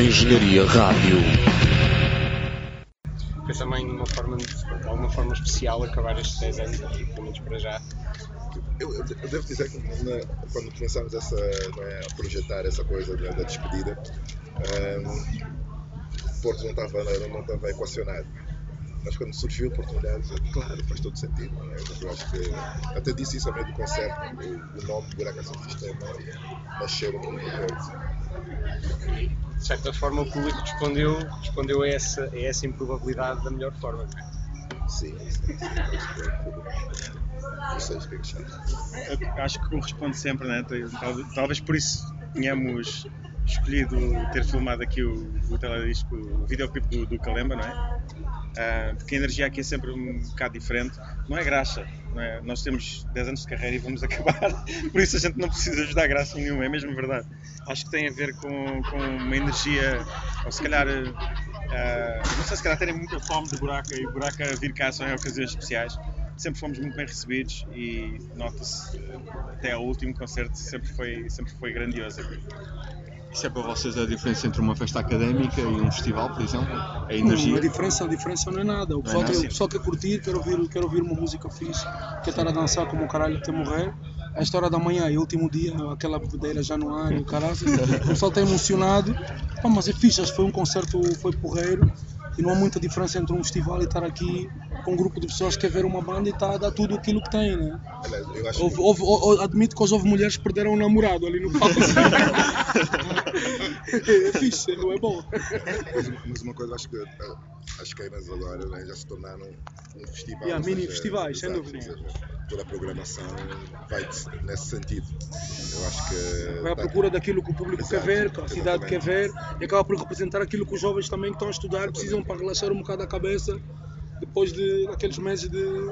Engenharia Rádio. Foi também uma forma, de alguma forma especial acabar estes 10 anos aqui, pelo menos para já. Eu, eu, eu devo dizer que na, quando começamos essa, é, a projetar essa coisa da, da despedida, um, Porto não estava, não estava equacionado. Mas quando surgiu a oportunidade, claro, faz todo sentido. É? Eu acho que até disse isso ao meio do concerto, o, o nome Buraco Ação Sistema nasceu no Porto de certa forma o público respondeu, respondeu a, essa, a essa improbabilidade da melhor forma. Sim, sim, sim. Não sei o que é que Acho que corresponde sempre, né? talvez, talvez por isso tenhamos escolhido ter filmado aqui o, o teledisco, o videoclipe do, do Kalemba, não é? Uh, porque a energia aqui é sempre um bocado diferente. Não é graxa, não é? nós temos 10 anos de carreira e vamos acabar, por isso a gente não precisa ajudar graça nenhuma, é mesmo verdade. Acho que tem a ver com, com uma energia, ou se calhar, uh, não sei se calhar terem muita fome de buraca e buraca vir cá só em ocasiões especiais. Sempre fomos muito bem recebidos e nota-se até ao último concerto sempre foi, sempre foi grandioso aqui. Isso é para vocês a diferença entre uma festa académica e um festival, por exemplo? A energia? Não, a diferença, a diferença não é nada. O pessoal, é quer, o pessoal quer curtir, quer ouvir, quer ouvir uma música fixe, quer estar a dançar como o caralho até morrer. A história da manhã o último dia, aquela bebedeira já no ar, o caralho. O pessoal está emocionado. Mas é fixe, foi um concerto, foi porreiro. E não há muita diferença entre um festival e estar aqui com um grupo de pessoas que quer ver uma banda e está a dar tudo aquilo que tem, né? Houve, houve, houve, admito que houve mulheres que perderam um namorado ali no palco. é fixe, não é bom. Mas uma coisa, acho que as queimas agora né, já se tornaram um festival. Yeah, mini festivais, sem dúvida. toda a programação vai nesse sentido. Eu acho que. Vai à procura daquilo que o público Exato, quer ver, que a cidade exatamente. quer ver, e acaba por representar aquilo que os jovens também que estão a estudar precisam para relaxar um bocado a cabeça depois de aqueles meses de,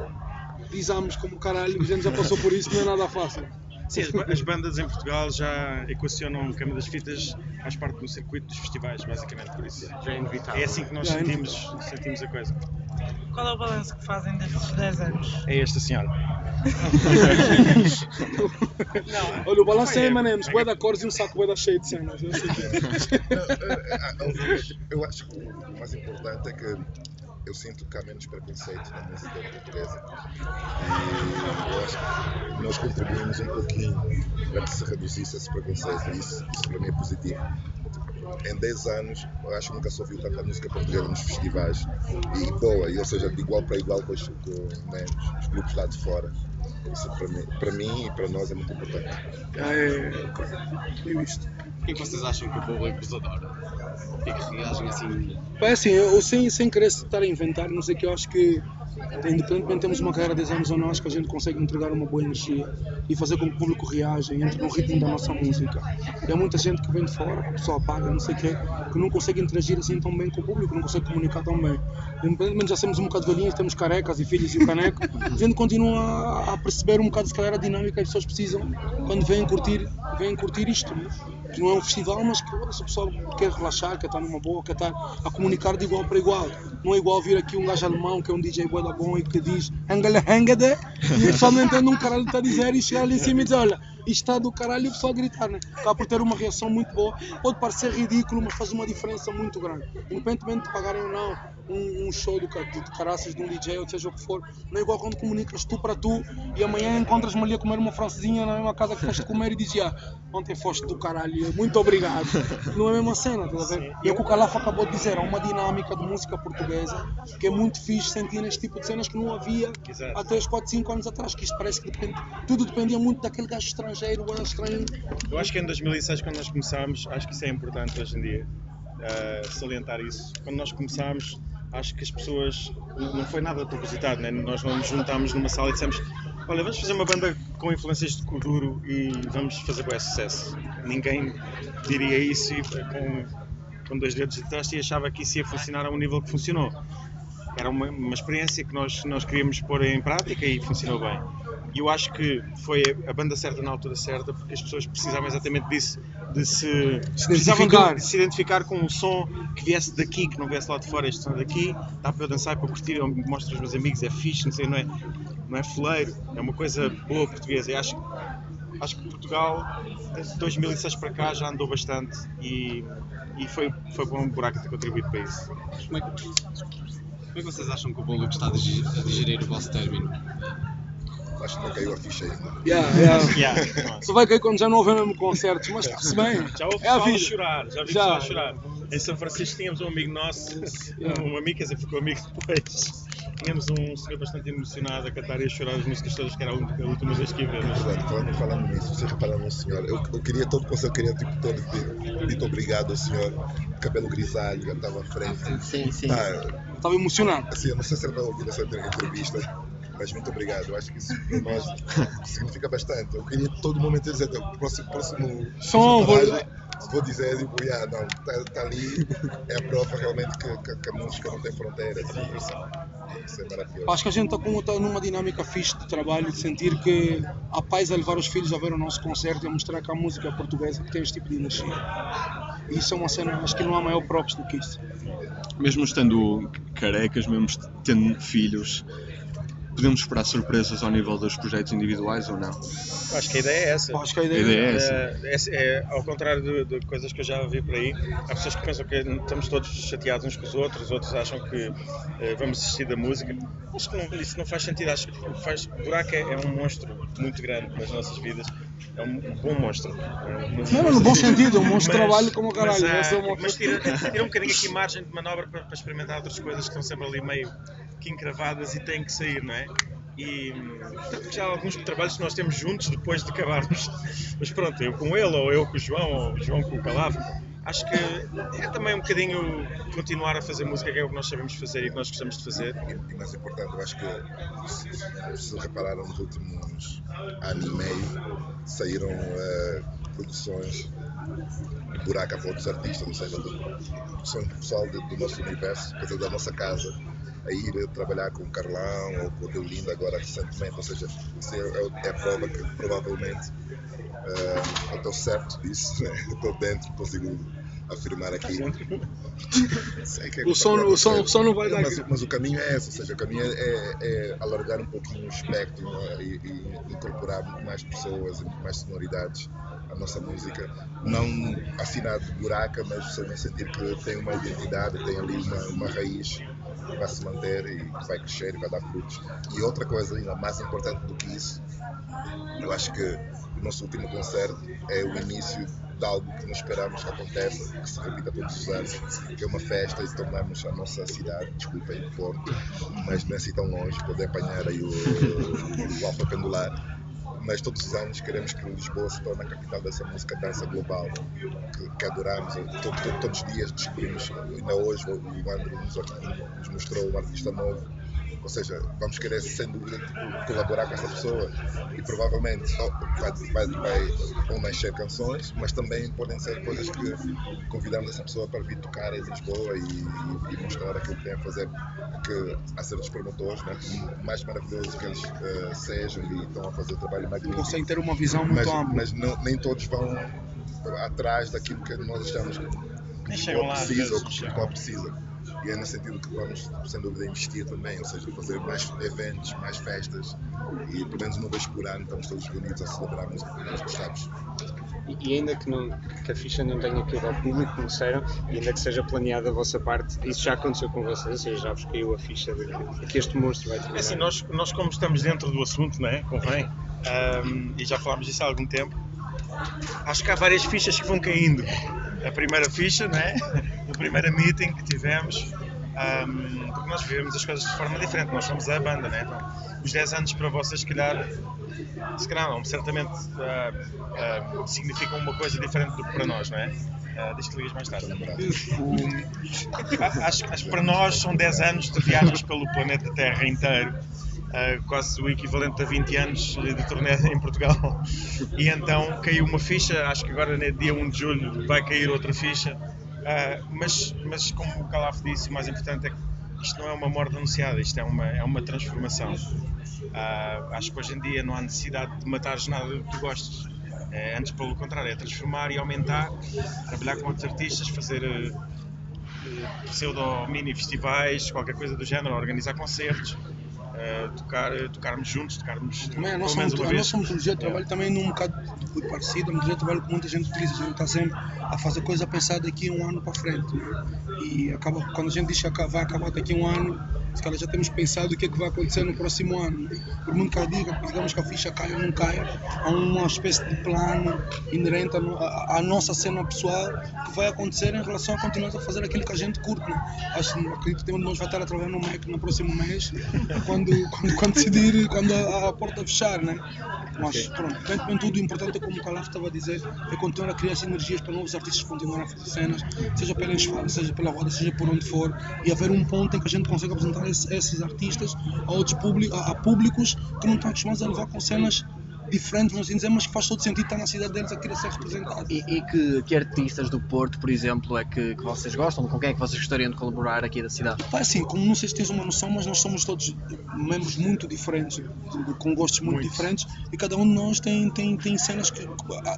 de exames como caralho, a gente já passou por isso, não é nada fácil. Sim, as bandas em Portugal já equacionam o Cama das Fitas, faz parte do circuito dos festivais, basicamente, por isso. Já é inevitável. É assim que nós é sentimos, sentimos a coisa. Qual é o balanço que fazem destes 10 anos? É esta senhora. não, Olha, o balanço é Emanems, bué da cores e um saco bué da cheio de cenas. Eu acho que o mais importante é que eu sinto que há menos preconceito na música portuguesa. E eu acho que nós contribuímos um pouquinho para que se reduzisse esse preconceito. E isso, isso para mim é positivo. Em 10 anos, acho que nunca se ouviu tanta música portuguesa nos festivais. E boa, e, ou seja, de igual para igual com os, com, né, os grupos lá de fora. Isso para mim, para mim e para nós é muito importante. Ah, é, é, é visto. O que é que vocês acham que o público vos adora? O que é que reagem assim? É assim, eu sem, sem querer estar a inventar, não sei que eu acho que independentemente temos uma carreira de 10 anos ou não, acho que a gente consegue entregar uma boa energia e fazer com que o público reaja e entre no ritmo da nossa música. E há muita gente que vem de fora, só apaga, não sei o quê, que não consegue interagir assim tão bem com o público, não consegue comunicar tão bem. Independentemente já somos um bocado velhinhos, temos carecas e filhos e o caneco, a gente continua a perceber um bocado se calhar a dinâmica que as pessoas precisam quando vêm curtir, vêm curtir isto. Né? Que não é um festival, mas que se o pessoal quer relaxar, quer estar numa boa, quer estar a comunicar de igual para igual. Não é igual vir aqui um gajo alemão que é um DJ boa da bom e que diz Angela Hangade e o pessoal não entende um caralho está a dizer e chegar ali em cima e dizer olha, isto está do caralho e o pessoal gritar, né? Acaba por ter uma reação muito boa. Pode parecer ridículo, mas faz uma diferença muito grande. Independentemente de pagarem ou não um, um show do, de caraças de um DJ ou seja o que for, não é igual quando comunicas tu para tu e amanhã encontras-me ali a comer uma francesinha na mesma casa que foste comer e dizia ah, ontem foste do caralho, muito obrigado. Não é a mesma cena, tá a ver? E é o que o Calafa acabou de dizer, há uma dinâmica de música portuguesa que é muito fixe sentir neste tipo de cenas que não havia Exato. até os 4, 5 anos atrás, que isto parece que depende, tudo dependia muito daquele gajo estrangeiro, ou estranho. Eu acho que em 2006, quando nós começámos, acho que isso é importante hoje em dia, uh, salientar isso. Quando nós começámos, acho que as pessoas. Não foi nada propositado, né? nós não nos juntámos numa sala e dissemos: Olha, vamos fazer uma banda com influências de Kuduro e vamos fazer com sucesso. Ninguém diria isso com, com dois dedos de teste e achava que isso ia funcionar a um nível que funcionou. Era uma, uma experiência que nós, nós queríamos pôr em prática e funcionou bem. E eu acho que foi a banda certa na altura certa, porque as pessoas precisavam exatamente disso, de se, se identificar. De, se identificar com um som que viesse daqui, que não viesse lá de fora, este som daqui, dá para eu dançar, para eu curtir, eu mostro aos meus amigos, é fixe, não sei, não é, não é fuleiro, é uma coisa boa portuguesa. E acho acho que Portugal, desde 2006 para cá, já andou bastante e, e foi, foi bom buraco ter contribuído para isso. Como é, que, como é que vocês acham que o público está a digerir o vosso término? Acho que não caiu a ficha ainda. Yeah, yeah. Yeah, Só vai cair quando já não houver mesmo concertos, mas está-se bem. Já ouvi É a vida. chorar, já vi Já. pessoal chorar. Em São Francisco tínhamos um amigo nosso, um amigo, quer dizer, ficou amigo depois. Tínhamos um senhor bastante emocionado a cantar e a chorar as músicas todas, que era a última, vez que ia ver. Mas, Verdade, falando, falando nisso, vocês repararam no senhor, eu, eu queria todo o conselho, eu queria tipo todo de- dito obrigado ao senhor, cabelo grisalho, estava à frente. Sim, sim. Tá, Estava emocionado. assim, eu não sei se ele vai ouvir essa entrevista, mas muito obrigado. Eu acho que isso para nós significa bastante. Eu queria todo momento dizer, o próximo, próximo Som, vou- vou dizer, tipo, yeah, não, está tá ali, é a prova realmente que, que, que a música não tem fronteiras. E isso, isso é maravilhoso. Acho que a gente está com- tá numa dinâmica fixe de trabalho, de sentir que há pais a levar os filhos a ver o nosso concerto e a mostrar que a música portuguesa que tem este tipo de energia. E isso é uma cena, acho que não há maior props do que isso. Mesmo estando carecas, mesmo tendo filhos, podemos esperar surpresas ao nível dos projetos individuais ou não? acho que a ideia é essa. Acho que a A ideia, ideia é essa. É, é- é, ao contrário de, de coisas que eu já vi por aí, há pessoas que pensam que estamos todos chateados uns com os outros, outros acham que eh, vamos desistir da música. Acho que não- isso não faz sentido. Acho que o faz, Buraco é, é um monstro muito grande nas nossas vidas. É um bom monstro. É um- Não, no bom sentido, um monstro de trabalho como o caralho. Mas, é uma- mas tira, tira um bocadinho aqui margem de manobra para, para experimentar outras coisas que estão sempre ali meio que encravadas e têm que sair, não é? E já há alguns trabalhos que nós temos juntos depois de acabarmos. Mas pronto, eu com ele, ou eu com o João, ou o João com o Calavo. Acho que é também um bocadinho continuar a fazer música, que é o que nós sabemos fazer e que nós gostamos de fazer. E, mais importante, eu acho que se, repararam nos últimos ano e meio saíram eh, produções buraco para outros artistas, ou seja, de, produções do pessoal do nosso universo, dizer, da nossa casa, a ir trabalhar com o Carlão ou com o Deolindo agora recentemente, ou seja, isso é, é- prova que provavelmente eh, eu estou certo disso, né? estou dentro, consigo afirmar aqui. Que é O som, o, som, o som não vai dar. mas, mas o caminho é esse, ou seja, o caminho é, é- é alargar um pouquinho o espectro né, e, e incorporar mais pessoas e mais sonoridades à nossa música. Não afinado de buraca, mas também sentir que tem uma identidade, tem ali uma, uma raiz que vai se manter e que vai crescer e vai dar frutos. E outra coisa ainda mais importante do que isso, eu acho que o nosso último concerto é o início de algo que nós esperamos que aconteça, que se repita todos os anos, que é uma festa e tornarmos a nossa cidade, desculpem, Porto, mas não é assim tão longe, poder apanhar aí o, o Alfa Pendular. Mas todos os anos queremos que Lisboa se torne a capital dessa música dança global, que, que adoramos. To- to- todos os dias descobrimos, ainda hoje o Andrew nos, nos mostrou um artista novo ou seja, vamos querer sem dúvida tipo, colaborar com essa pessoa e provavelmente vai, vai, vai, vão nascer canções, mas também podem ser coisas que convidamos essa pessoa para vir tocar em Lisboa e, e mostrar aquilo que tem a fazer, que há certos promotores, né, mais maravilhoso que eles eh, sejam e estão a fazer o trabalho magnífico, Consegue ter uma visão muito mas, ampla. mas não- nem todos vão atrás daquilo que nós achamos que às precisa ou que Portugal precisa. E é nesse sentido que vamos, sem dúvida, investir também, ou seja, fazer mais eventos, mais festas e pelo menos uma vez por ano estamos todos reunidos a celebrar a música que nós gostamos. E, e ainda que, não, que a ficha não tenha caído ao público, como disseram, e ainda que seja planeada a vossa parte, isso já aconteceu com vocês, ou seja, já vos caiu a ficha de que, de que este monstro vai terminar. É assim, nós, nós como estamos dentro do assunto, não é? Convém, ahm, e já falámos disso há algum tempo, acho que há várias fichas que vão caindo. A primeira ficha, não é? O primeiro meeting que tivemos, ahm, porque nós vivemos as coisas de forma diferente, nós somos a banda, não é? Então, os 10 anos para vocês, se calhar, se calhar não, certamente ah, ah, significam uma coisa diferente do que para nós, não é? Ah, Diz que ligas mais tarde. A- acho, acho que para nós são 10 anos de viagens pelo planeta Terra inteiro. ah, quase o equivalente a 20 anos de turnê em Portugal. E então caiu uma ficha, acho que agora no dia 1 de julho vai cair outra ficha. Ah, mas, mas como o Calaf disse, o mais importante é que isto não é uma morte anunciada, isto é uma, é uma transformação. Ah, acho que hoje em dia não há necessidade de matares nada do que tu gostes. É, antes, pelo contrário, é transformar e aumentar, trabalhar com outros artistas, fazer eh, eh, pseudo mini festivais, qualquer coisa do género, organizar concertos. Eh, tocar, tocarmos juntos, tocarmos Também a pelo nossa, menos meto- uma a vez. nossa metodologia de trabalho também é um bocado parecido, a metodologia de trabalho que muita gente utiliza. A gente está sempre a fazer coisa a pensar daqui a um ano para frente. né? E acaba, quando a gente diz que vai acabar daqui a um ano, se calhar já temos pensado o que é que vai acontecer no próximo ano. Por muito que eu diga, digamos que a ficha caia ou não caia, há uma espécie de plano inerente à nossa cena pessoal que vai acontecer em relação a continuar a fazer aquilo que a gente curte. Né? Acho, acredito que um de nós vai estar a trabalhar no MEC no próximo mês, quando, quando, quando decidir, quando a, a porta fechar. Né? Mas pronto, dentro de tudo, o importante é como o Calaf estava a dizer, é continuar a criar sinergias para novos artistas continuarem a fazer cenas, seja pela esfala, seja pela roda, seja por onde for, e haver um ponto em que a gente consiga apresentar esse- esses artistas a outros publi- a, a públicos que não estão acostumados a levar com cenas diferentes, vamos assim dizer, mas que faz todo sentido estar na cidade deles a querer ser representado. E, e que, que artistas do Porto, por exemplo, é que, que vocês gostam? Com quem é que vocês gostariam de colaborar aqui da cidade? Pá, assim, como não sei se tens uma noção, mas nós somos todos membros muito diferentes, com gostos muito, Muito. diferentes, e cada um de nós tem, tem, tem cenas que ah,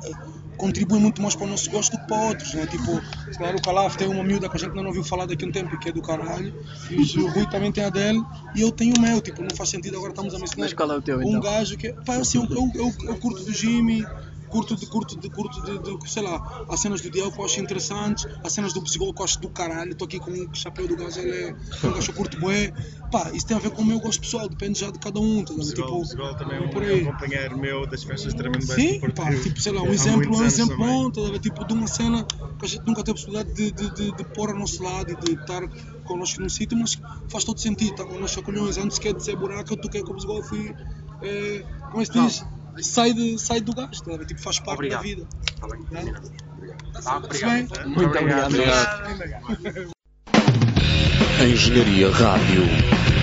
contribuem muito mais para o nosso gosto do que para outros, né? Tipo, calhar o Calaf tem uma miúda que a gente não ouviu falar daqui a um tempo, que é do caralho, e o Rui também tem a dele, e eu tenho o meu, tipo, não faz sentido agora estamos a mencionar Mas qual é o teu um então? gajo que, pá, assim, eu, eu, eu, eu curto do Jimmy, curto de, curto de, curto de, de, sei lá, as cenas do Diel que eu acho interessantes, as cenas do Psicólogo que eu acho do caralho, estou aqui com o chapéu do gajo, ele é um gajo curto bué, pá, isso tem a ver com o meu gosto pessoal, depende já de cada um, tá, O tipo, o Zigol também é por um, aí. é um companheiro meu das festas Tremendo Sim, pá, tipo, sei lá, um exemplo, um exemplo bom, tá, tipo, de uma cena que a gente nunca teve possibilidade de, de, de, de pôr ao nosso lado e de estar connosco num sítio, mas faz todo sentido, tá? Com nós chacolhões, antes que é de ser buraco, eu toquei com o Zigol, fui, eh, como é que se diz? Sai, de, sai do gasto, tá, tipo, faz parte Obrigado. da vida. Tá bem, Tá? combinado. Ah, Está-se bem? Muito obrigado. Obrigado. Engenharia Rádio.